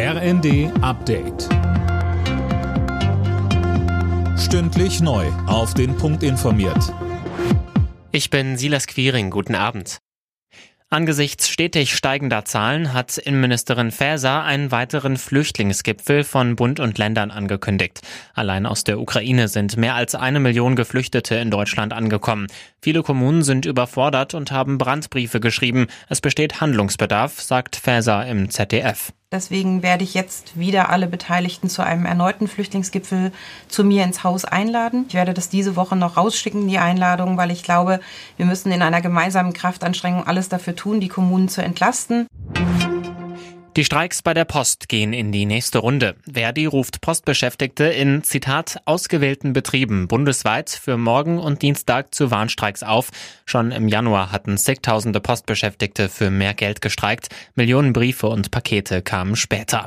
RND Update. Stündlich neu. Auf den Punkt informiert. Ich bin Silas Quiring. Guten Abend. Angesichts stetig steigender Zahlen hat Innenministerin Faeser einen weiteren Flüchtlingsgipfel von Bund und Ländern angekündigt. Allein aus der Ukraine sind mehr als eine Million Geflüchtete in Deutschland angekommen. Viele Kommunen sind überfordert und haben Brandbriefe geschrieben. Es besteht Handlungsbedarf, sagt Faeser im ZDF. Deswegen werde ich jetzt wieder alle Beteiligten zu einem erneuten Flüchtlingsgipfel zu mir ins Haus einladen. Ich werde das diese Woche noch rausschicken, die Einladung, weil ich glaube, wir müssen in einer gemeinsamen Kraftanstrengung alles dafür tun, die Kommunen zu entlasten. Die Streiks bei der Post gehen in die nächste Runde. Verdi ruft Postbeschäftigte in, Zitat, ausgewählten Betrieben bundesweit für morgen und Dienstag zu Warnstreiks auf. Schon im Januar hatten zigtausende Postbeschäftigte für mehr Geld gestreikt. Millionen Briefe und Pakete kamen später.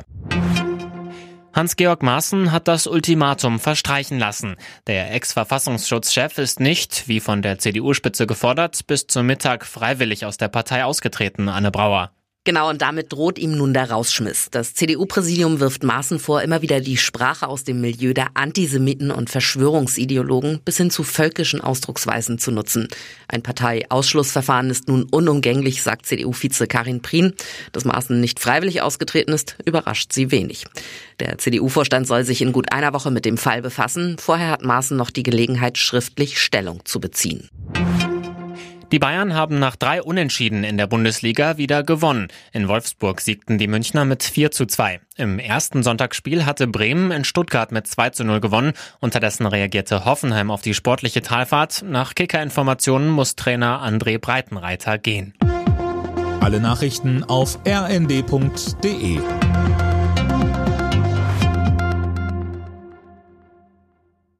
Hans-Georg Maaßen hat das Ultimatum verstreichen lassen. Der Ex-Verfassungsschutzchef ist nicht, wie von der CDU-Spitze gefordert, bis zum Mittag freiwillig aus der Partei ausgetreten, Anne Brauer. Genau, und damit droht ihm nun der Rausschmiss. Das CDU-Präsidium wirft Maaßen vor, immer wieder die Sprache aus dem Milieu der Antisemiten und Verschwörungsideologen bis hin zu völkischen Ausdrucksweisen zu nutzen. Ein Parteiausschlussverfahren ist nun unumgänglich, sagt CDU-Vize Karin Prien. Dass Maaßen nicht freiwillig ausgetreten ist, überrascht sie wenig. Der CDU-Vorstand soll sich in gut einer Woche mit dem Fall befassen. Vorher hat Maaßen noch die Gelegenheit, schriftlich Stellung zu beziehen. Die Bayern haben nach drei Unentschieden in der Bundesliga wieder gewonnen. In Wolfsburg siegten die Münchner mit 4 zu 2. Im ersten Sonntagsspiel hatte Bremen in Stuttgart mit 2 zu 0 gewonnen. Unterdessen reagierte Hoffenheim auf die sportliche Talfahrt. Nach Kicker-Informationen muss Trainer André Breitenreiter gehen. Alle Nachrichten auf rnd.de